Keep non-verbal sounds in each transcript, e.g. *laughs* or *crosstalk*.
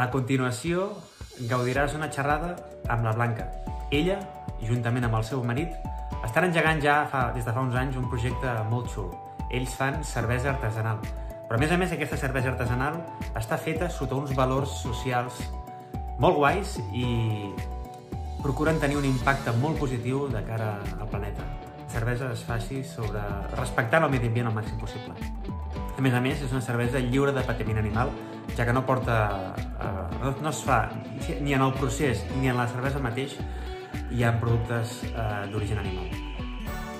A continuació, gaudiràs una xerrada amb la Blanca. Ella, juntament amb el seu marit, estan engegant ja fa, des de fa uns anys un projecte molt xulo. Ells fan cervesa artesanal. Però a més a més aquesta cervesa artesanal està feta sota uns valors socials molt guais i procuren tenir un impacte molt positiu de cara al planeta. La cervesa es faci sobre respectant el medi ambient al màxim possible. A més a més, és una cervesa lliure de patiment animal, ja que no porta... Eh, no, no es fa ni en el procés ni en la cervesa mateix hi ha productes eh, d'origen animal.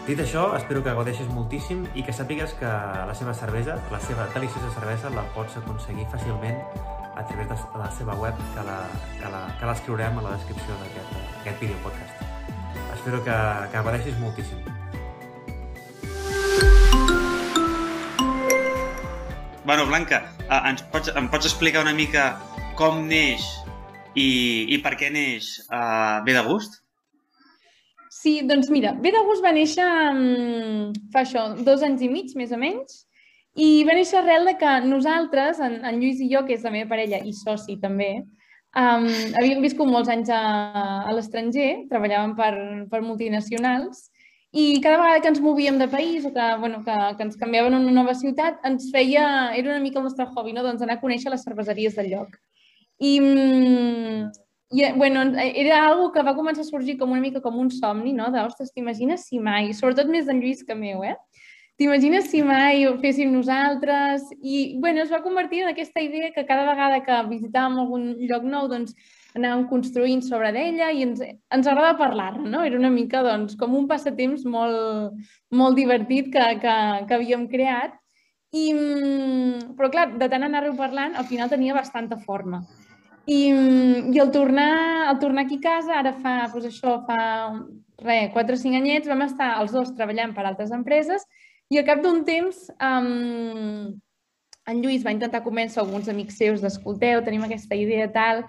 Dit això, espero que gaudeixis moltíssim i que sàpigues que la seva cervesa, la seva deliciosa cervesa, la pots aconseguir fàcilment a través de la seva web, que la, que la, que l'escriurem a la descripció d'aquest vídeo podcast. Espero que, que gaudeixis moltíssim. Bueno, Blanca, eh, ens pots, em pots explicar una mica com neix i, i per què neix uh, Bé de Gust? Sí, doncs mira, Bé de Gust va néixer um, fa això, dos anys i mig, més o menys, i va néixer arrel de que nosaltres, en, en Lluís i jo, que és la meva parella i soci també, um, havíem viscut molts anys a, a l'estranger, treballàvem per, per multinacionals, i cada vegada que ens movíem de país o que, bueno, que, que ens canviaven a una nova ciutat, ens feia, era una mica el nostre hobby, no? doncs anar a conèixer les cerveseries del lloc. I, i, bueno, era algo que va començar a sorgir com una mica com un somni, no? De, ostres, t'imagines si mai, sobretot més d'en Lluís que meu, eh? T'imagines si mai ho féssim nosaltres? I, bueno, es va convertir en aquesta idea que cada vegada que visitàvem algun lloc nou, doncs, anàvem construint sobre d'ella i ens, ens agrada parlar no? Era una mica, doncs, com un passatemps molt, molt divertit que, que, que havíem creat. I, però, clar, de tant anar-ho parlant, al final tenia bastanta forma. I, i el, tornar, el tornar aquí a casa, ara fa, doncs això, fa re, 4 o 5 anyets, vam estar els dos treballant per altres empreses i al cap d'un temps um, en Lluís va intentar convèncer alguns amics seus d'escolteu, tenim aquesta idea tal,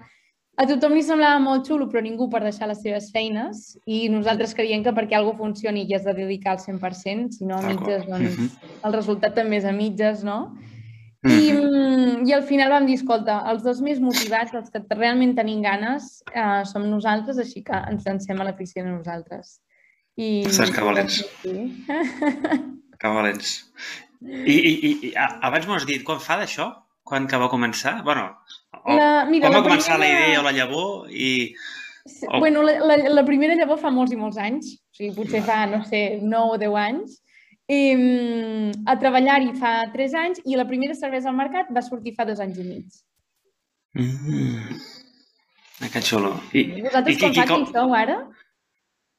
a tothom li semblava molt xulo, però ningú per deixar les seves feines i nosaltres creiem que perquè alguna funcioni i has de dedicar al 100%, si no a mitges, doncs el resultat també és a mitges, no? I, mm, I al final vam dir, escolta, els dos més motivats, els que realment tenim ganes, eh, som nosaltres, així que ens lancem a la piscina nosaltres. I... Ostres, que valents. Sí. *laughs* que valents. I, i, i abans m'ho has dit, quan fa d'això? Quan que va començar? bueno, o, la, mira, quan va començar primera... la idea o la llavor? I... O... Bueno, la, la, la primera llavor fa molts i molts anys, o sigui, potser fa, no sé, 9 o 10 anys, eh, a treballar-hi fa 3 anys i la primera cervesa al mercat va sortir fa 2 anys i mig. Mm. Que xulo. I, Vosaltres i, com fa com... sou ara?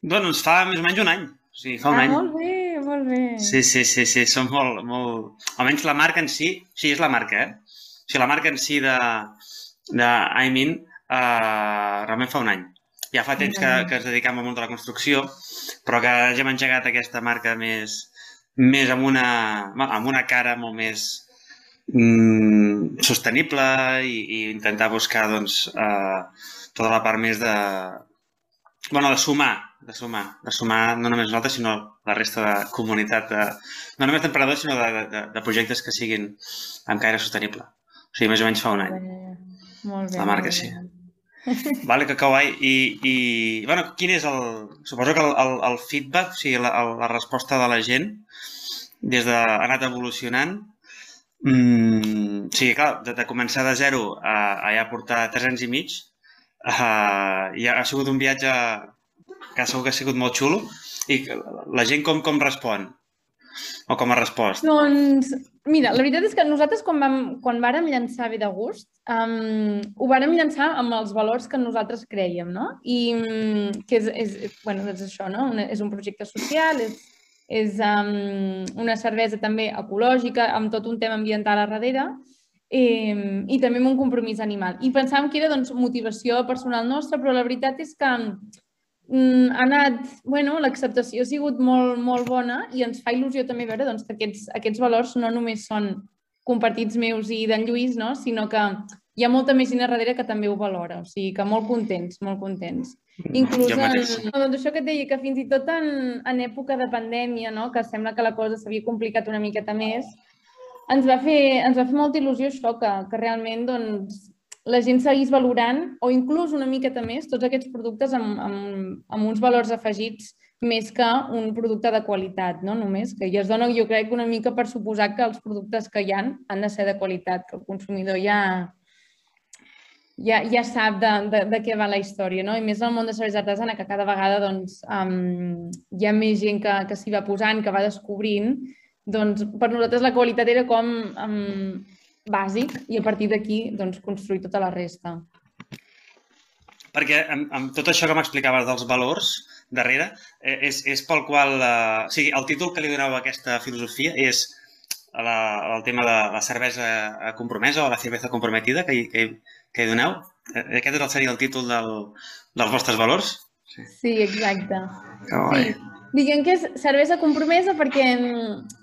Doncs fa més o menys un any. O sigui, fa un ah, any. molt bé, molt bé. Sí, sí, sí, sí, som molt, molt... Almenys la marca en si, sí, és la marca, eh? O sigui, la marca en si de, de Aimin eh, realment fa un any. Ja fa temps que, que ens dedicam al món de la construcció, però que ja hem engegat aquesta marca més, més amb una, amb una cara molt més mm, sostenible i, i intentar buscar doncs, eh, tota la part més de, bueno, de sumar, de sumar, de sumar no només nosaltres, sinó la resta de comunitat, de, no només d'emprenedors, sinó de, de, de projectes que siguin amb caire sostenible. O sigui, més o menys fa un any. Molt bé. La marca, sí. *laughs* Vale, que kawaii. I, i bueno, quin és el... Suposo que el, el, el feedback, o sigui, la, la resposta de la gent, des de, ha anat evolucionant. Mm, o sigui, clar, de, de començar de zero a, a ja portar tres anys i mig, uh, ja ha sigut un viatge que segur que ha sigut molt xulo. I la gent com, com respon? O com ha respost? Doncs, mira, la veritat és que nosaltres quan, vam, quan vàrem llançar de Gust, um, ho vàrem llançar amb els valors que nosaltres creiem, no? I um, que és, és, bueno, és això, no? Una, és un projecte social, és és um, una cervesa també ecològica, amb tot un tema ambiental a darrere, eh, i també amb un compromís animal. I pensàvem que era doncs, motivació personal nostra, però la veritat és que mm, ha anat, bueno, l'acceptació ha sigut molt, molt bona i ens fa il·lusió també veure doncs, que aquests, aquests valors no només són compartits meus i d'en Lluís, no? sinó que hi ha molta més gent a darrere que també ho valora. O sigui que molt contents, molt contents. Inclús en, doncs això que et deia, que fins i tot en, en època de pandèmia, no? que sembla que la cosa s'havia complicat una miqueta més, ens va fer, ens va fer molta il·lusió això, que, que realment doncs, la gent seguís valorant o inclús una miqueta més tots aquests productes amb, amb, amb uns valors afegits més que un producte de qualitat, no? només, que ja es dona, jo crec, una mica per suposar que els productes que hi han han de ser de qualitat, que el consumidor ja, ja, ja sap de, de, de què va la història, no? I més en el món de cervesa artesana, que cada vegada doncs, um, hi ha més gent que, que s'hi va posant, que va descobrint, doncs per nosaltres la qualitat era com um, bàsic i a partir d'aquí doncs, construir tota la resta. Perquè amb, amb tot això que m'explicaves dels valors darrere, eh, és, és pel qual... Eh, o sigui, el títol que li doneu a aquesta filosofia és la, el tema de la cervesa compromesa o la cervesa comprometida que, que, que hi doneu. Eh, aquest és el, seria el títol del, dels vostres valors? Sí, sí exacte. Que Sí. Diguem que és cervesa compromesa perquè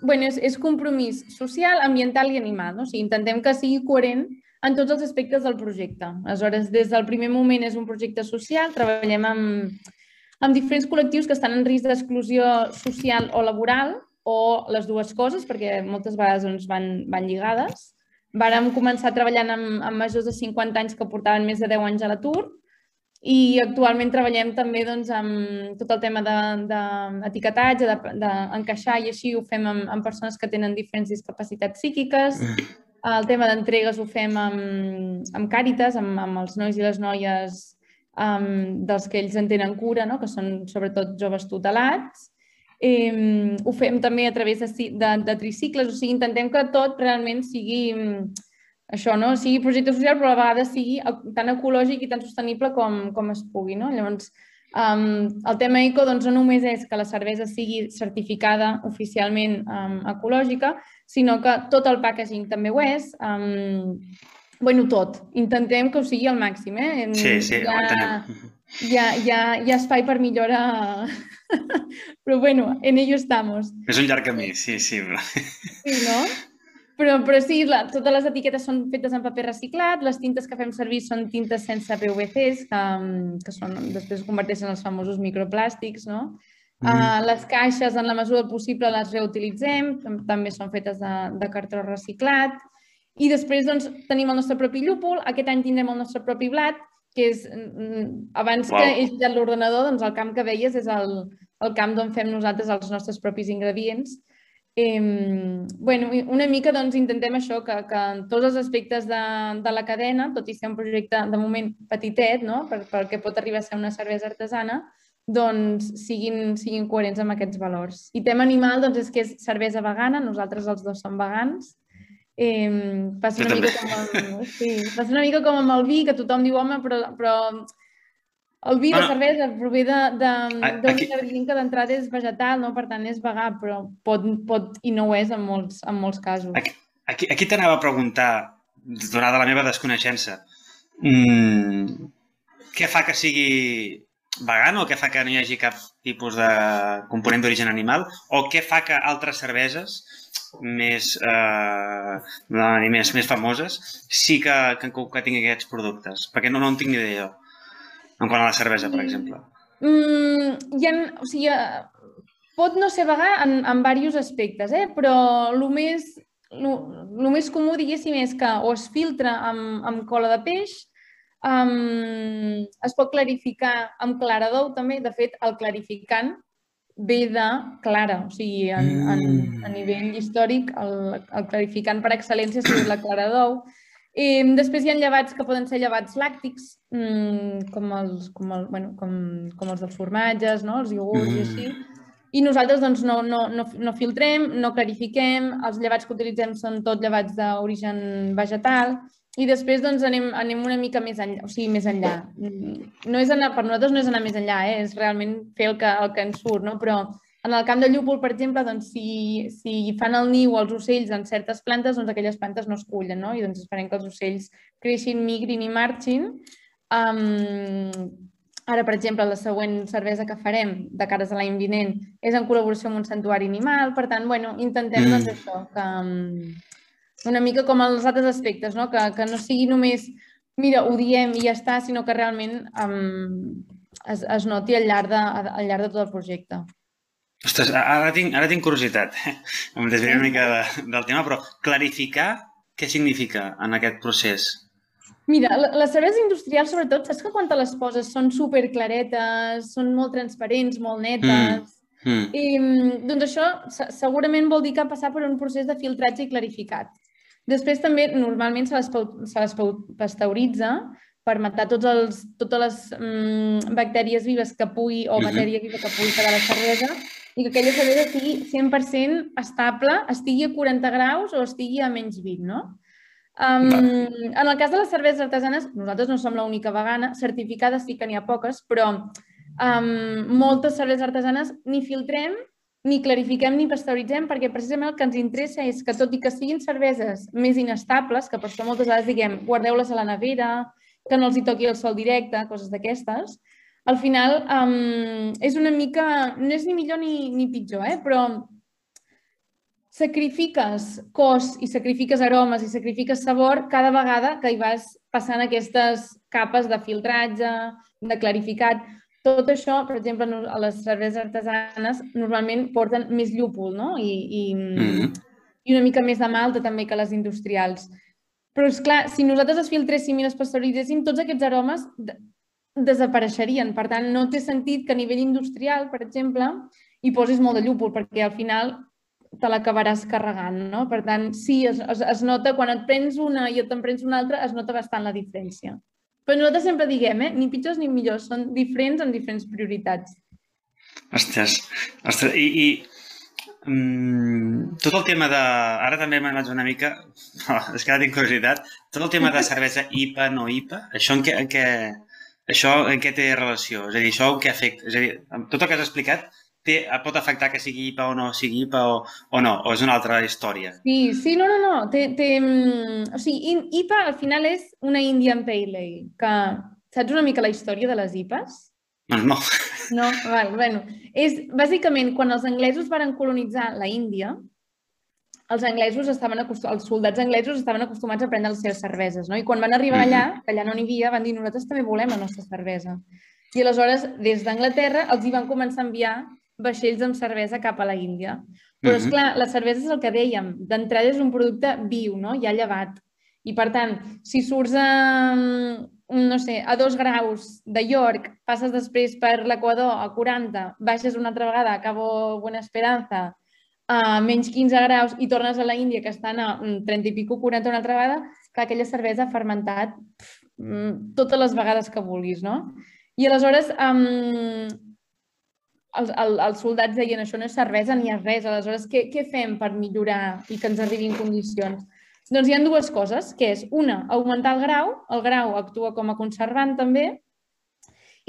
bueno, és, és compromís social, ambiental i animal. No? O sigui, intentem que sigui coherent en tots els aspectes del projecte. Aleshores, des del primer moment és un projecte social, treballem amb, amb diferents col·lectius que estan en risc d'exclusió social o laboral, o les dues coses, perquè moltes vegades doncs, van, van lligades. Vàrem començar treballant amb, amb majors de 50 anys que portaven més de 10 anys a l'atur i actualment treballem també doncs, amb tot el tema d'etiquetatge, de, d'encaixar de, de i així ho fem amb, amb persones que tenen diferents discapacitats psíquiques. Mm. El tema d'entregues ho fem amb, amb Càritas, amb, amb els nois i les noies um, dels que ells en tenen cura, no? que són sobretot joves tutelats. Eh, ho fem també a través de, de, de tricicles, o sigui, intentem que tot realment sigui això, no? sigui projecte social, però a la vegada sigui tan ecològic i tan sostenible com, com es pugui. No? Llavors, um, el tema eco doncs, no només és que la cervesa sigui certificada oficialment um, ecològica, sinó que tot el packaging també ho és. Um, bueno, tot. Intentem que ho sigui al màxim. Eh? Sí, sí, ja, hi ha, hi, ha, hi ha espai per millora, *laughs* però bueno, en ello estamos. És un llarg camí, sí, sí. Sí, no? Però, però sí, la, totes les etiquetes són fetes en paper reciclat, les tintes que fem servir són tintes sense PVCs, que, que són, després es converteixen en els famosos microplàstics, no? Mm. Uh, les caixes, en la mesura possible, les reutilitzem, també són fetes de, de cartró reciclat. I després doncs, tenim el nostre propi llúpol, aquest any tindrem el nostre propi blat, que és, mm, abans wow. que he girat l'ordenador, doncs el camp que veies és el, el camp d'on fem nosaltres els nostres propis ingredients Eh, bueno, una mica doncs, intentem això, que, que en tots els aspectes de, de la cadena, tot i ser un projecte de moment petitet, no? per, perquè pot arribar a ser una cervesa artesana, doncs siguin, siguin coherents amb aquests valors. I tema animal doncs, és que és cervesa vegana, nosaltres els dos som vegans, Eh, passa, una mica com el, sí, passa una mica com amb el vi, que tothom diu, home, però, però el vi, bueno, la cervesa, prové d'un ingredient que d'entrada és vegetal, no? per tant és vegà, però pot, pot i no ho és en molts, en molts casos. Aquí, aquí, aquí t'anava a preguntar, donada la meva desconeixença, mm, què fa que sigui vegan o què fa que no hi hagi cap tipus de component d'origen animal o què fa que altres cerveses més, eh, més, més famoses sí que, que, que tinguin aquests productes? Perquè no, no en tinc ni idea jo. En quant a la cervesa, per exemple. Mm, hi ha, o sigui, pot no ser vegà en, en diversos aspectes, eh? però el més, lo, lo més comú, diguéssim, és que o es filtra amb, amb cola de peix, um, es pot clarificar amb clara d'ou també. De fet, el clarificant ve de clara, o sigui, en, en, a mm. nivell històric, el, el clarificant per excel·lència és la clara d'ou. I després hi ha llevats que poden ser llevats làctics, mmm, com, els, com, el, bueno, com, com els dels formatges, no? els iogurts mm. i així. I nosaltres doncs, no, no, no, no filtrem, no clarifiquem, els llevats que utilitzem són tot llevats d'origen vegetal i després doncs, anem, anem una mica més enllà, o sigui, més enllà. No és anar, per nosaltres no és anar més enllà, eh? és realment fer el que, el que ens surt, no? però en el camp de llúpol, per exemple, doncs, si, si fan el niu els ocells en certes plantes, doncs aquelles plantes no es cullen, no? I doncs esperem que els ocells creixin, migrin i marxin. Um, ara, per exemple, la següent cervesa que farem de cares a l'any vinent és en col·laboració amb un santuari animal. Per tant, bueno, intentem doncs, mm. doncs, això, que, um, una mica com els altres aspectes, no? Que, que no sigui només mira, ho diem i ja està, sinó que realment um, es, es noti al llarg, de, al llarg de tot el projecte. Ostres, ara tinc, ara tinc curiositat. *laughs* Em desviaré una mica de, del tema, però clarificar què significa en aquest procés? Mira, les cerveses industrials, sobretot, saps que quan te les poses són super claretes, són molt transparents, molt netes... Mm. Mm. I, doncs això segurament vol dir que ha passat per un procés de filtratge i clarificat. Després també normalment se les, se les pasteuritza per matar tots els, totes les mm, bactèries vives que pugui o matèria viva que pugui quedar la cervesa i que aquella cervesa estigui 100% estable, estigui a 40 graus o estigui a menys 20, no? Um, en el cas de les cerveses artesanes, nosaltres no som l'única vegana, certificades sí que n'hi ha poques, però um, moltes cerveses artesanes ni filtrem, ni clarifiquem ni pasteuritzem, perquè precisament el que ens interessa és que, tot i que siguin cerveses més inestables, que per això moltes vegades diguem guardeu-les a la nevera, que no els hi toqui el sol directe, coses d'aquestes, al final um, és una mica, no és ni millor ni, ni pitjor, eh? però sacrifiques cos i sacrifiques aromes i sacrifiques sabor cada vegada que hi vas passant aquestes capes de filtratge, de clarificat. Tot això, per exemple, a les cerveses artesanes normalment porten més llúpol, no? I, i, mm -hmm. i una mica més de malta també que les industrials. Però, és clar, si nosaltres es filtréssim i les pasteuritzéssim, tots aquests aromes desapareixerien. Per tant, no té sentit que a nivell industrial, per exemple, hi posis molt de llúpol, perquè al final te l'acabaràs carregant, no? Per tant, sí, es, es, es nota, quan et prens una i et prens una altra, es nota bastant la diferència. Però nosaltres sempre diguem, eh? ni pitjors ni millors, són diferents amb diferents prioritats. Ostres, ostres, i, i mm, tot el tema de... Ara també m'ha una mica... Oh, *laughs* és que ara tinc curiositat. Tot el tema de cervesa *laughs* IPA, no IPA, això en què, en què, això en què té relació? És a dir, això en què afecta? És a dir, tot el que has explicat té, pot afectar que sigui IPA o no sigui IPA o, o no? O és una altra història? Sí, sí, no, no, no. Té, té, mm, o sigui, IPA al final és una Indian Pale Ale, que saps una mica la història de les IPAs? Doncs no. No? Val, bueno. És, bàsicament, quan els anglesos varen colonitzar la Índia, els anglesos estaven els soldats anglesos estaven acostumats a prendre les seves cerveses, no? I quan van arribar allà, que allà no n'hi havia, van dir nosaltres també volem la nostra cervesa. I aleshores, des d'Anglaterra, els hi van començar a enviar vaixells amb cervesa cap a la Índia. Però, és clar, la cervesa és el que dèiem. D'entrada és un producte viu, no? Ja llevat. I, per tant, si surts a, no sé, a dos graus de York, passes després per l'Equador a 40, baixes una altra vegada a Cabo Buena Esperanza a menys 15 graus i tornes a la Índia, que estan a 30 i pico, 40 una altra vegada, que aquella cervesa ha fermentat pf, mm, totes les vegades que vulguis, no? I aleshores, um, els, el, els soldats deien això no és cervesa ni és res, aleshores què, què fem per millorar i que ens arribin condicions? Doncs hi ha dues coses, que és una, augmentar el grau, el grau actua com a conservant també,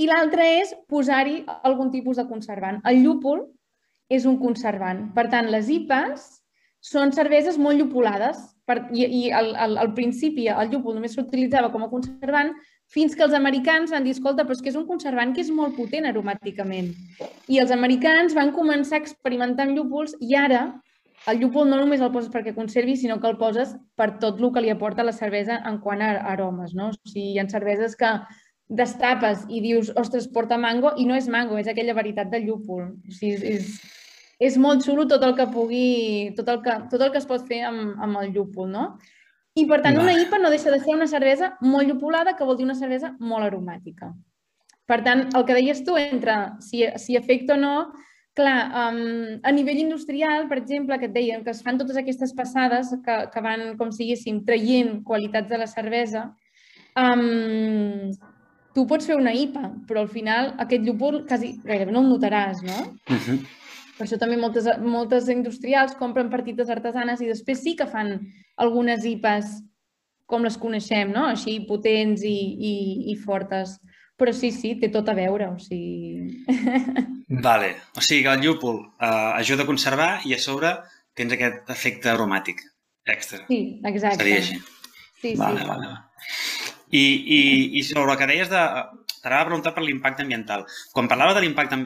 i l'altra és posar-hi algun tipus de conservant. El llúpol és un conservant. Per tant, les IPAs són cerveses molt llupolades per, i, i al, al, al principi el llúpol només s'utilitzava com a conservant fins que els americans van dir, escolta, però és que és un conservant que és molt potent aromàticament. I els americans van començar a experimentar amb llúpols i ara el llúpol no només el poses perquè conservi, sinó que el poses per tot el que li aporta la cervesa en quant a aromes. No? O sigui, hi ha cerveses que destapes i dius, ostres, porta mango, i no és mango, és aquella veritat del llúpol. O sigui, és, és molt xulo tot el que pugui, tot el que, tot el que es pot fer amb, amb el llúpol, no? I per tant, una IPA no deixa de ser una cervesa molt llupolada, que vol dir una cervesa molt aromàtica. Per tant, el que deies tu entre si, si afecta o no, clar, um, a nivell industrial, per exemple, que et deien que es fan totes aquestes passades que, que van, com si diguéssim, traient qualitats de la cervesa, um, tu pots fer una IPA, però al final aquest llúpol quasi gairebé no el notaràs, no? Uh -huh. Per això també moltes, moltes industrials compren partites artesanes i després sí que fan algunes IPAs com les coneixem, no? Així potents i, i, i fortes. Però sí, sí, té tot a veure, o sigui... *laughs* Vale, o sigui que el llúpol uh, ajuda a conservar i a sobre tens aquest efecte aromàtic extra. Sí, exacte. Seria així. Sí, vale, sí. Vale, vale. I, i, I sobre el que deies de... T'anava a preguntar per l'impacte ambiental. Quan parlava de l'impacte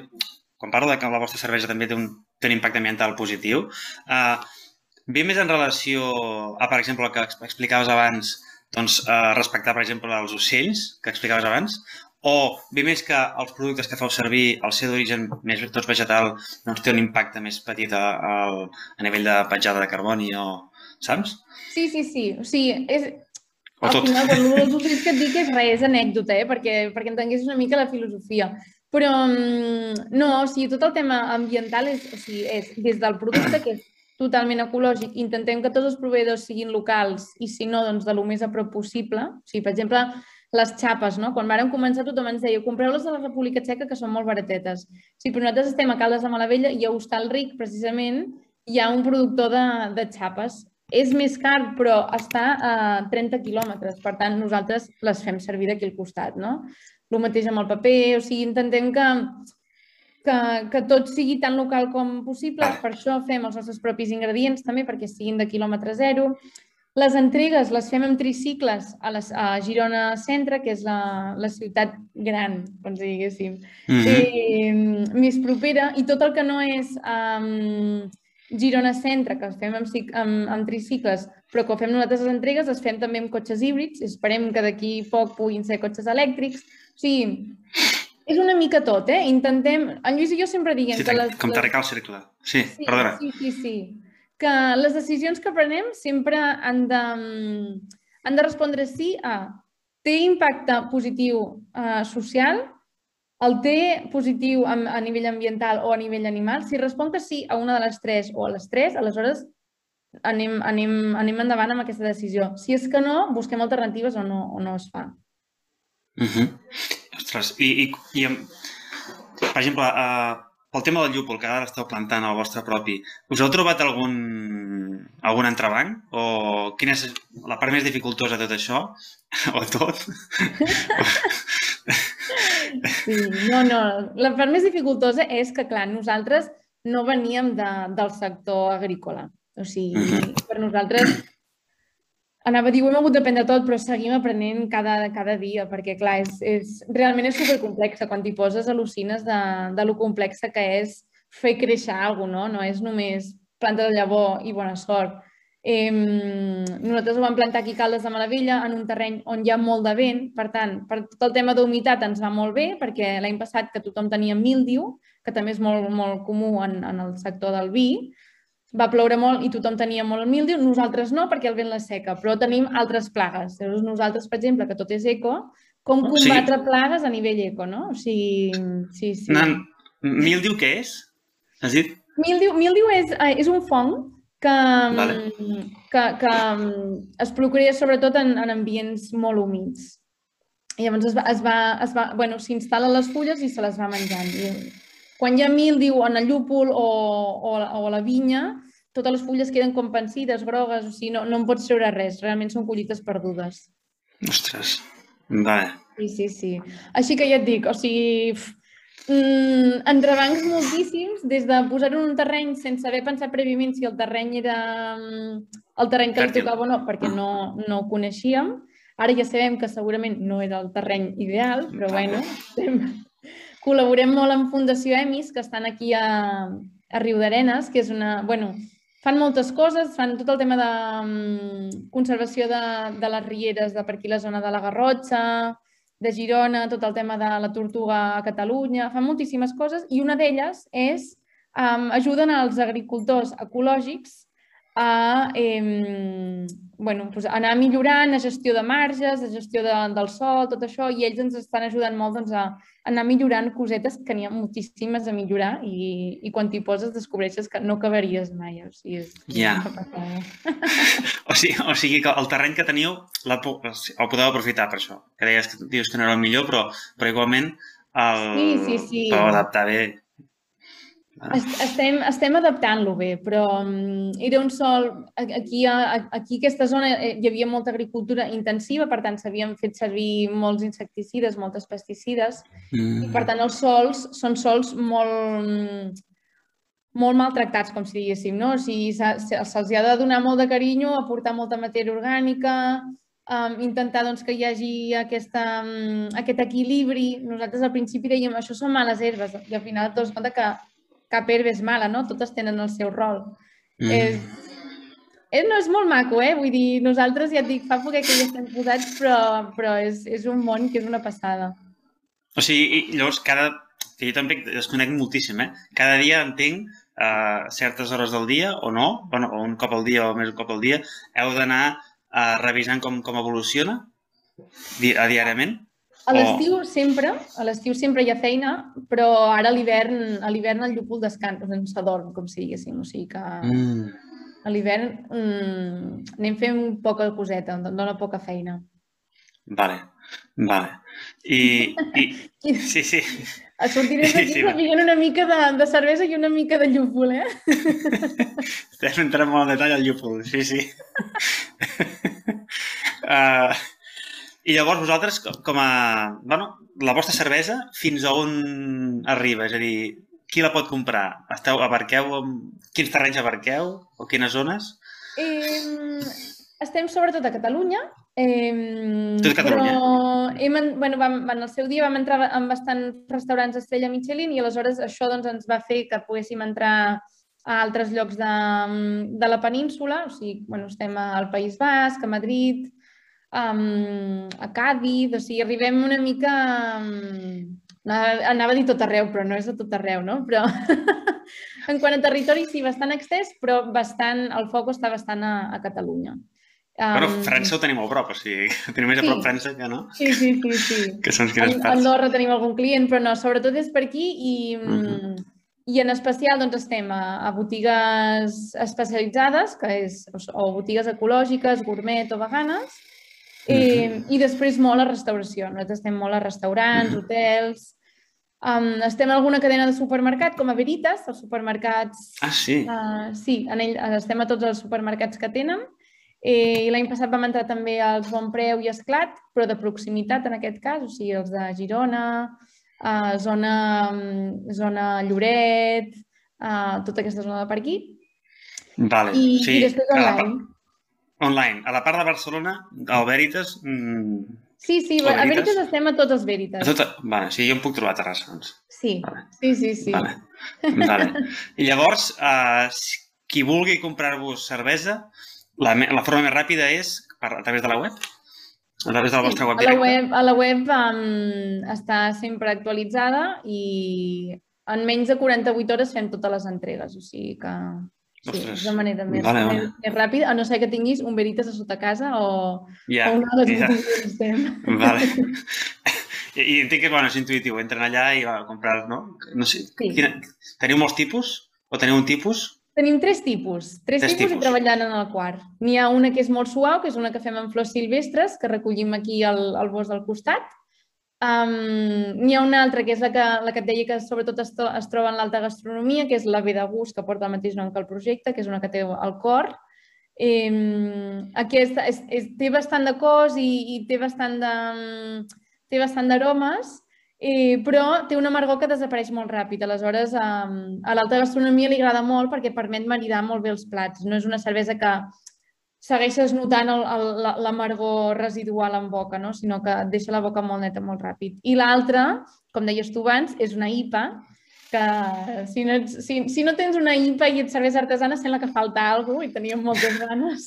quan parlo de que la vostra cervesa també té un, té un impacte ambiental positiu, eh, ve més en relació a, per exemple, el que explicaves abans, doncs, eh, respectar, per exemple, els ocells, que explicaves abans, o ve més que els productes que feu servir, al ser d'origen més tots vegetal, doncs té un impacte més petit a, a, a nivell de petjada de carboni o... Saps? Sí, sí, sí. O sigui, és, O al tot. final, ocells que et dic és res, és anècdota, eh? perquè, perquè entengués una mica la filosofia. Però mm, no, o sigui, tot el tema ambiental és, o sigui, és des del producte, que és totalment ecològic, intentem que tots els proveïdors siguin locals i si no, doncs de lo més a prop possible. O sigui, per exemple, les xapes, no? Quan vàrem començar tothom ens deia compreu-les de la República Txeca que són molt baratetes. Sí, però nosaltres estem a Caldes de Malavella i a Hostalric, precisament, hi ha un productor de, de xapes. És més car, però està a 30 quilòmetres. Per tant, nosaltres les fem servir d'aquí al costat, no? El mateix amb el paper, o sigui, intentem que, que, que tot sigui tan local com possible. Per això fem els nostres propis ingredients també, perquè siguin de quilòmetre zero. Les entregues les fem amb tricicles a, les, a Girona Centre, que és la, la ciutat gran, com si diguéssim, Mm -hmm. eh, més propera, i tot el que no és um, Girona Centre, que fem amb, amb, amb tricicles, però que fem nosaltres les entregues, les fem també amb cotxes híbrids, i esperem que d'aquí poc puguin ser cotxes elèctrics. O sigui, és una mica tot, eh? Intentem... En Lluís i jo sempre diem Sí, que les... com t'arrecar el circular. Sí, Sí, perdona. sí, sí, sí. Que les decisions que prenem sempre han de, mm, han de respondre sí a té impacte positiu eh, social, el té positiu a, a nivell ambiental o a nivell animal. Si respon que sí a una de les tres o a les tres, aleshores anem, anem, anem endavant amb aquesta decisió. Si és que no, busquem alternatives o no, o no es fa. Uh -huh. Ostres, i, i, i per exemple, uh, pel tema del llúpol, que ara l'esteu plantant al vostre propi, us heu trobat algun, algun entrebanc? O quina és la part més dificultosa de tot això? *laughs* O tot? Sí, no, no. La part més dificultosa és que, clar, nosaltres no veníem de, del sector agrícola. O sigui, Mhm. per nosaltres anava a dir, ho hem hagut d'aprendre tot, però seguim aprenent cada, cada dia, perquè, clar, és, és, realment és supercomplexa. Quan t'hi poses, al·lucines de, de lo complexa que és fer créixer alguna cosa, no? No és només planta de llavor i bona sort. Eh, nosaltres ho vam plantar aquí a Caldes de Malavella, en un terreny on hi ha molt de vent, per tant, per tot el tema d'humitat ens va molt bé, perquè l'any passat que tothom tenia míldiu, que també és molt, molt comú en, en el sector del vi, va ploure molt i tothom tenia molt míldiu, nosaltres no, perquè el vent la seca, però tenim altres plagues. Llavors, nosaltres, per exemple, que tot és eco, com combatre plagues a nivell eco, no? O sigui, sí, sí. Nan, Mildiu què és? Has dit? Míldiu, míldiu és, eh, és un fong que, Vale. que, que mm, es procrea sobretot en, en ambients molt humits. I llavors es va, es va, es va, bueno, s'instal·la les fulles i se les va menjant. I quan hi ha míldiu en el llúpol o, o, o a la vinya, totes les fulles queden com pensides, grogues, o sigui, no, no en pots treure res, realment són collites perdudes. Ostres. Vale. Sí, sí, sí. Així que ja et dic, o sigui, mm, entrebancs moltíssims, des de posar-ho en un terreny sense haver pensat prèviament si el terreny era mm, el terreny que li tocava o no, perquè no, no ho coneixíem. Ara ja sabem que segurament no era el terreny ideal, però bueno, estem... col·laborem molt amb Fundació Emis, que estan aquí a, a Riu d'Arenes, que és una... Bueno, fan moltes coses, fan tot el tema de mm, conservació de, de les rieres de per aquí la zona de la Garrotxa, de Girona, tot el tema de la tortuga a Catalunya, fan moltíssimes coses i una d'elles és um, ajuden als agricultors ecològics a eh, bueno, doncs anar millorant la gestió de marges, la gestió de, del sol, tot això, i ells ens estan ajudant molt doncs, a anar millorant cosetes que n'hi ha moltíssimes a millorar i, i quan t'hi poses descobreixes que no acabaries mai. O sigui, és, passada. *laughs* O sigui, o sigui que el terreny que teniu la, el podeu aprofitar per això. Que deies que dius que no era el millor, però, però igualment el, Sí, sí, sí. podeu adaptar bé. Est- Estem, estem adaptant-lo bé, però um, era un sol... Aquí, a, aquí a aquesta zona eh, hi havia molta agricultura intensiva, per tant s'havien fet servir molts insecticides, moltes pesticides, i Mm. per tant els sols són sols molt, molt maltractats, com si diguéssim, no? O sigui, se'ls ha de donar molt de carinyo, aportar molta matèria orgànica, um, intentar doncs, que hi hagi aquesta, um, aquest equilibri. Nosaltres al principi dèiem això són males herbes i al final et dones compte que cap herba és mala, no? Totes tenen el seu rol. Mm. És, és, no, és molt maco, eh? Vull dir, nosaltres ja et dic, fa poquet que hi estem posats, però, però és, és un món que és una passada. O sigui, i llavors cada... Que jo també desconec moltíssim, eh? Cada dia entenc a certes hores del dia o no, bueno, o un cop al dia o més un cop al dia, heu d'anar uh, revisant com, com evoluciona di diàriament? A l'estiu oh. sempre, a l'estiu sempre hi ha feina, però ara a l'hivern a l'hivern el llúpol descansa, doncs s'adorm, com si diguéssim. O sigui que mm. a l'hivern mm, anem fent poca coseta, dona poca feina. Vale, vale. I, i... *laughs* sí, sí. Sortirem d'aquí sí, sí. una mica de, de cervesa i una mica de llúpol, eh? *laughs* Estem entrant molt en detall al llúpol, sí, sí. *laughs* uh, I llavors vosaltres, com a... Bueno, la vostra cervesa, fins a on arriba? És a dir, qui la pot comprar? Esteu, abarqueu... Quins terrenys abarqueu? O quines zones? Eh, estem sobretot a Catalunya. Eh, Tot Catalunya? Però hem, bueno, vam, en el seu dia vam entrar en bastants restaurants estrella Michelin i aleshores això doncs, ens va fer que poguéssim entrar a altres llocs de, de la península. O sigui, bueno, estem al País Basc, a Madrid, um, a Cádiz, o sigui, arribem una mica... Um, anava a dir tot arreu, però no és a tot arreu, no? Però *laughs* en quant a territori, sí, bastant extès, però bastant, el foc està bastant a, a Catalunya. Um, bueno, França ho tenim a prop, o sigui, *laughs* tenim més sí. a prop França que no. Sí, sí, sí. sí. *laughs* que són quines parts. Andorra tenim algun client, però no, sobretot és per aquí i, mm -hmm. i en especial doncs, estem a, a botigues especialitzades, que és, o botigues ecològiques, gourmet o veganes, Eh, I després molt a restauració. Nosaltres estem molt a restaurants, hotels... Um, estem en alguna cadena de supermercat, com a Veritas, els supermercats... Ah, sí? Uh, sí, en ell, estem a tots els supermercats que tenen. Eh, I l'any passat vam entrar també als Bon Preu i Esclat, però de proximitat en aquest cas, o sigui, els de Girona, uh, zona, zona Lloret, uh, tota aquesta zona de per aquí. Vale. I, sí. i després online. Online. A la part de Barcelona, al Veritas... Mmm, sí, sí, a Veritas, Veritas estem a tots els Veritas. A tota... Vale, sí, jo em puc trobar a Terrassa, doncs. Sí, vale. sí, sí, sí. Vale. vale. I llavors, uh, qui vulgui comprar-vos cervesa, la, la forma més ràpida és per, a través de la web? A través de la vostra web directa? A la web, a la web um, està sempre actualitzada i en menys de 48 hores fem totes les entregues, o sigui que Sí, és la manera més, vale, vale. més, més ràpida, a no ser que tinguis un Veritas a sota casa o, yeah, o una de les yeah. estem. Vale. *laughs* I, I entenc que bueno, és intuïtiu, entren allà i va a comprar, no? no sé, sí. quina, teniu molts tipus? O teniu un tipus? Tenim tres tipus, tres, tres tipus, tipus i treballant en el quart. N'hi ha una que és molt suau, que és una que fem amb flors silvestres, que recollim aquí al, al bosc del costat, Um, N'hi ha una altra, que és la que, la que et deia que sobretot es, to, es troba en l'alta gastronomia, que és la de Gust, que porta el mateix nom que el projecte, que és una que té al cor. Eh, aquesta és, és, té bastant de cos i, i té bastant de, té bastant d'aromes, eh, però té una amargor que desapareix molt ràpid. Aleshores, a, a l'alta gastronomia li agrada molt perquè permet maridar molt bé els plats. No és una cervesa que segueixes notant l'amargor residual en boca, no? sinó que et deixa la boca molt neta molt ràpid. I l'altra, com deies tu abans, és una IPA, que si no, ets, si, si no tens una IPA i et serveix artesana, sembla que falta alguna cosa i teníem moltes ganes.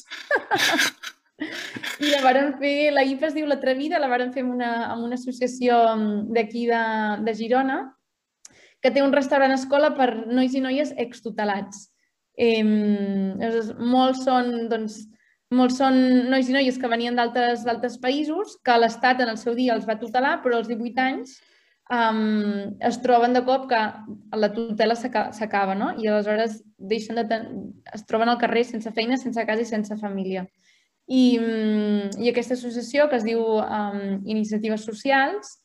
I la varen fer, la IPA es diu L'Atrevida, la varen fer amb una, amb una associació d'aquí de, de Girona, que té un restaurant escola per nois i noies extutelats. Eh, molts són, doncs, molts són nois i noies que venien d'altres països, que l'Estat en el seu dia els va tutelar, però als 18 anys um, es troben de cop que la tutela s'acaba, no? I aleshores deixen de ten... es troben al carrer sense feina, sense casa i sense família. I, um, i aquesta associació, que es diu um, Iniciatives Socials,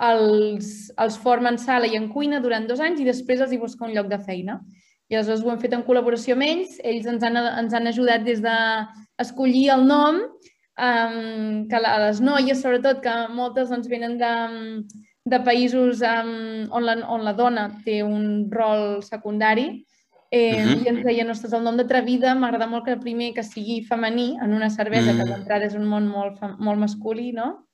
els, els formen sala i en cuina durant dos anys i després els hi busca un lloc de feina. I aleshores ho hem fet en col·laboració amb ells. Ells ens han, ens han ajudat des d'escollir el nom, um, que la, les noies, sobretot, que moltes doncs, venen de, de països um, on, la, on la dona té un rol secundari, eh, uh -huh. i ens deien, ostres, el nom de Travida m'agrada molt que primer que sigui femení en una cervesa, uh -huh. que mm. d'entrada és un món molt, molt masculí, no?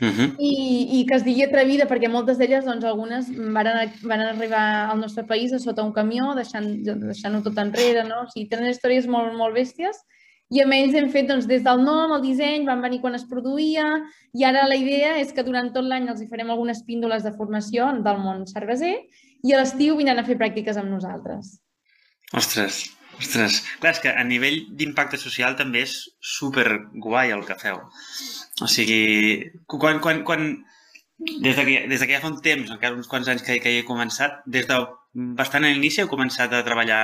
Uh -huh. I, i que es digui atrevida perquè moltes d'elles, doncs algunes van, van arribar al nostre país a sota un camió deixant-ho deixant tot enrere, no? O sigui, tenen històries molt, molt bèsties i amb ells hem fet doncs, des del nom, el disseny, van venir quan es produïa i ara la idea és que durant tot l'any els hi farem algunes píndoles de formació del món cerveser i a l'estiu vindran a fer pràctiques amb nosaltres. Ostres, Ostres, clar, és que a nivell d'impacte social també és super guai el que feu. O sigui, quan, quan, quan, des de, que, des de que ja fa un temps, encara uns quants anys que, que hi he començat, des de bastant a l'inici heu començat a treballar,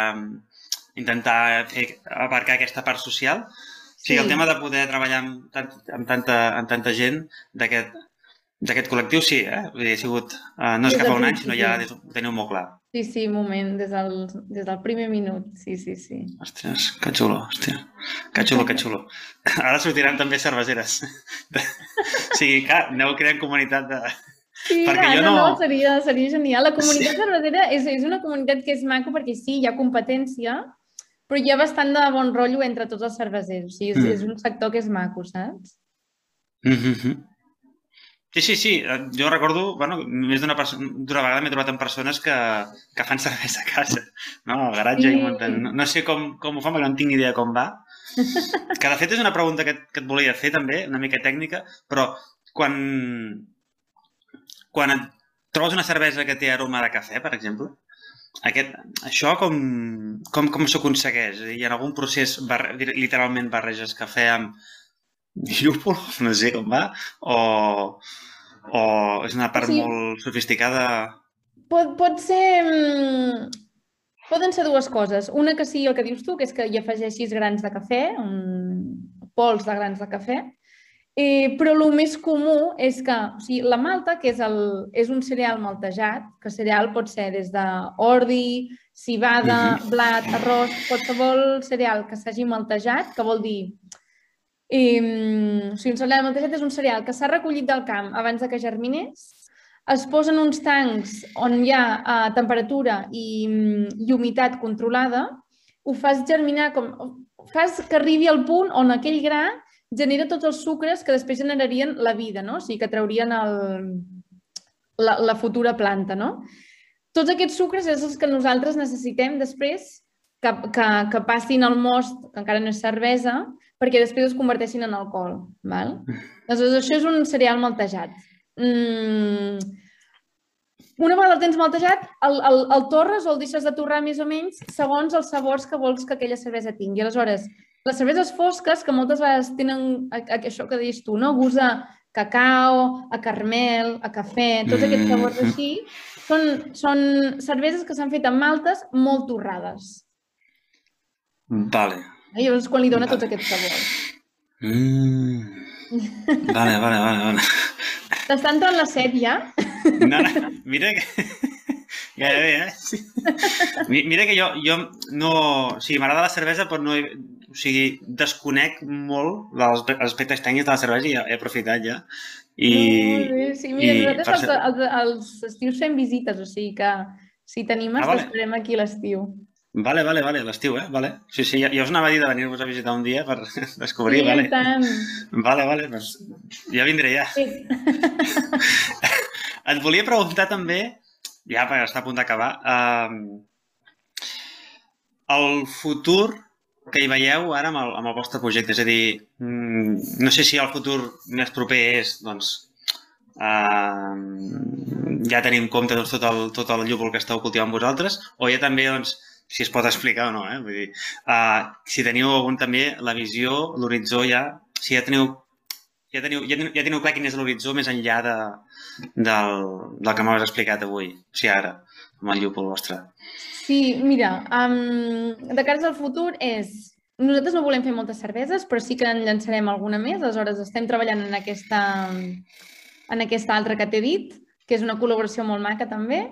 intentar fer, abarcar aquesta part social. O sigui, sí. el tema de poder treballar amb, tant, amb, tanta, amb tanta gent d'aquest d'aquest col·lectiu, sí, eh? Vull dir, ha sigut... Uh, no és que fa un any, sinó ja ho teniu molt clar. Sí, sí, moment, des del, des del primer minut, sí, sí, sí. Ostres, que xulo, hòstia. Que xulo, que xulo. *laughs* Ara sortiran també cerveseres. *laughs* o sigui, clar, aneu creant comunitat de... Sí, perquè jo no... no, seria, seria genial. La comunitat sí. cervesera és, és una comunitat que és maco perquè sí, hi ha competència, però hi ha bastant de bon rotllo entre tots els cervesers. O sigui, és, mm. és un sector que és maco, saps? Mm -hmm. Sí, sí, sí. Eh, jo recordo, bueno, més d'una vegada m'he trobat amb persones que, que fan cervesa a casa, no? Al garatge sí. i munten. No, no sé com, com ho fan, perquè no tinc ni idea com va. *laughs* Que de fet és una pregunta que, que et volia fer també, una mica tècnica, però quan, quan et trobes una cervesa que té aroma de cafè, per exemple, aquest, això com, com, com s'aconsegueix? Hi ha algun procés, barre, literalment barreges cafè amb llúpol, no sé com va, o, o és una part sí. molt sofisticada? Pot, pot ser... Mm, poden ser dues coses. Una que sí, el que dius tu, que és que hi afegeixis grans de cafè, un pols de grans de cafè, eh, però el més comú és que o sigui, la malta, que és, el, és un cereal maltejat, que cereal pot ser des d'ordi, cibada, uh -huh. blat, arròs, qualsevol cereal que s'hagi maltejat, que vol dir i, o sigui, un cereal maltejat és un cereal que s'ha recollit del camp abans de que germinés, es posen uns tancs on hi ha uh, temperatura i, i humitat controlada, ho fas germinar, com, fas que arribi al punt on aquell gra genera tots els sucres que després generarien la vida, no? o sigui, que traurien el, la, la futura planta. No? Tots aquests sucres és els que nosaltres necessitem després que, que, que passin al most, que encara no és cervesa, perquè després es converteixin en alcohol. Val? *laughs* Aleshores, això és un cereal maltejat. Mm. Una vegada el tens maltejat, el, el, el torres o el deixes de torrar més o menys segons els sabors que vols que aquella cervesa tingui. Aleshores, les cerveses fosques, que moltes vegades tenen això que deies tu, no? gust a cacau, a carmel, a cafè, tots aquests sabors mm. així, són, són cerveses que s'han fet amb maltes molt torrades. Vale, i llavors quan li dona vale. tots aquests sabors. Mm. Vale, vale, vale, vale. T'està entrant la set ja? No, no, mira que... Gairebé, eh? *laughs* Mira que jo, jo no... O sigui, m'agrada la cervesa, però no... He... O sigui, desconec molt dels aspectes tècnics de la cervesa i ja he aprofitat ja. I, sí, mira, i nosaltres els, els, els estius fem visites, o sigui que si t'animes ah, vale. t'esperem aquí l'estiu. Vale, vale, vale, l'estiu, eh? Vale. Sí, sí, ja, ja us anava a dir de venir-vos a visitar un dia per *laughs* descobrir, sí, vale. tant. Vale, vale, doncs ja vindré ja. Sí. *laughs* Et volia preguntar també, ja per estar a punt d'acabar, eh, el futur que hi veieu ara amb el, amb el vostre projecte. És a dir, mm, no sé si el futur més proper és, doncs, eh, ja tenim en compte doncs, tot, el, tot el llúpol que esteu cultivant vosaltres, o ja també, doncs, si es pot explicar o no, eh? Vull dir, uh, si teniu algun també la visió, l'horitzó ja, si ja teniu ja teniu, ja, ja teniu clar quin és l'horitzó més enllà de, del, del que m'has explicat avui, o sigui, ara, amb el llúpol vostre. Sí, mira, um, de cara al futur és... Nosaltres no volem fer moltes cerveses, però sí que en llançarem alguna més. Aleshores, estem treballant en aquesta, en aquesta altra que t'he dit, que és una col·laboració molt maca també.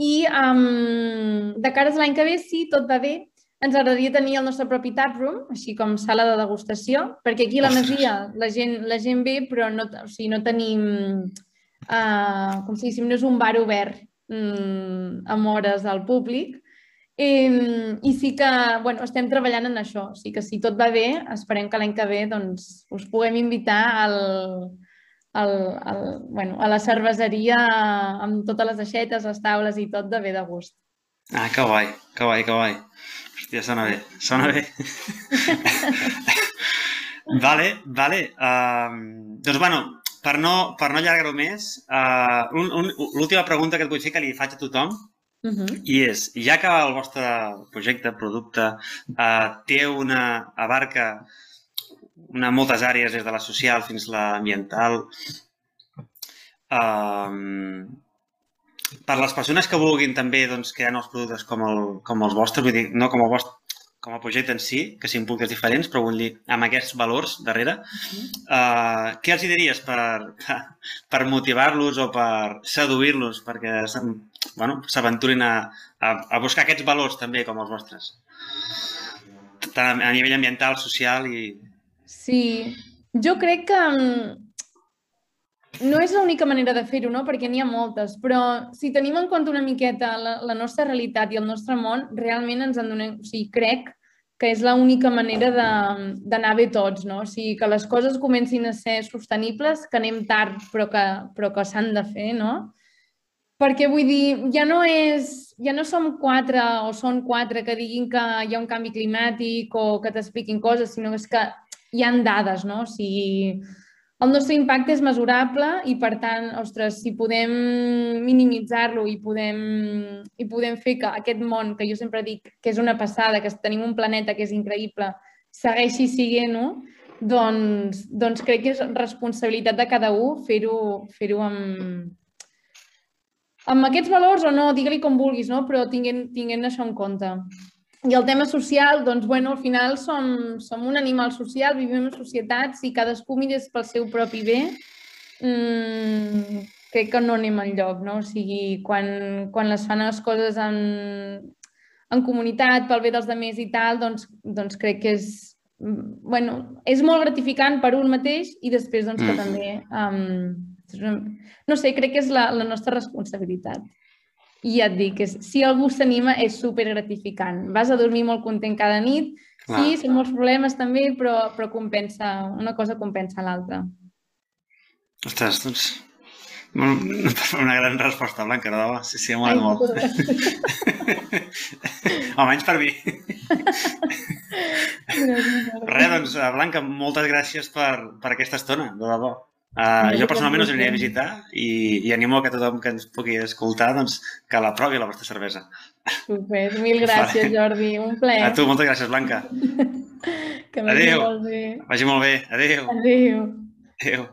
I um, de cares l'any que ve, sí, tot va bé, ens agradaria tenir el nostre propi taproom, així com sala de degustació, perquè aquí a la Masia la gent, la gent ve, però no, o sigui, no tenim, uh, com si diguéssim, no és un bar obert um, amb hores al públic. I, I sí que bueno, estem treballant en això. O sigui que si tot va bé, esperem que l'any que ve doncs, us puguem invitar al, el, el, bueno, a la cerveseria amb totes les aixetes, les taules i tot de bé de gust. Ah, que guai, que guai, que guai. Hòstia, sona bé, sona bé. *laughs* vale, vale. Uh, doncs, bueno, per no, per no allargar-ho més, uh, un, un, l'última pregunta que et vull fer, que li faig a tothom, Uh -huh. I és, ja que el vostre projecte, producte, eh, té una, abarca una, moltes àrees, des de la social fins la ambiental, eh, per les persones que vulguin també doncs, crear nous productes com, el, com els vostres, vull dir, no com el vostre, com a projecte en si, que siguin productes diferents, però vull dir, amb aquests valors darrere, uh, què els hi diries per, per, *laughs* per motivar-los o per seduir-los perquè bueno, s'aventurin a, a, a buscar aquests valors també com els vostres? Tant a nivell ambiental, social i... Sí, jo crec que mm, no és l'única manera de fer-ho, no? perquè n'hi ha moltes, però si tenim en compte una miqueta la, la nostra realitat i el nostre món, realment ens en donem... O sigui, crec que és l'única manera d'anar bé tots, no? O sigui, que les coses comencin a ser sostenibles, que anem tard però que, però que s'han de fer, no? Perquè vull dir, ja no és, ja no som quatre o són quatre que diguin que hi ha un canvi climàtic o que t'expliquin coses, sinó és que hi han dades, no? O sigui, el nostre impacte és mesurable i, per tant, ostres, si podem minimitzar-lo i podem, i podem fer que aquest món, que jo sempre dic que és una passada, que tenim un planeta que és increïble, segueixi siguent-ho, doncs, doncs crec que és responsabilitat de cada un fer-ho fer, -ho, amb, amb aquests valors o no, digue-li com vulguis, no? però tinguent, tinguent això en compte. I el tema social, doncs, bueno, al final som, som un animal social, vivim en societats i cadascú mires pel seu propi bé. Mm, crec que no anem enlloc, no? O sigui, quan, quan les fan les coses en, en comunitat, pel bé dels demés i tal, doncs, doncs crec que és, bueno, és molt gratificant per un mateix i després doncs, que Mm. també, um, no sé, crec que és la, la nostra responsabilitat. I ja et dic, si algú s'anima és super gratificant. Vas a dormir molt content cada nit, Clar. sí, són molts problemes també, però, però compensa, una cosa compensa l'altra. Ostres, doncs... Una gran resposta, Blanca, de debò. Sí, sí, Ai, molt. *laughs* Almenys per mi. *laughs* Res, doncs, Blanca, moltes gràcies per, per aquesta estona, de debò. Uh, jo personalment us aniré a visitar i, i animo que tothom que ens pugui escoltar doncs, que la provi la vostra cervesa. Super, *laughs* mil gràcies, Vale. Jordi. Un plaer. A tu, moltes gràcies, Blanca. *laughs* Que vagi Adéu. molt bé. Vagi molt bé. Adéu. Adéu. Adéu.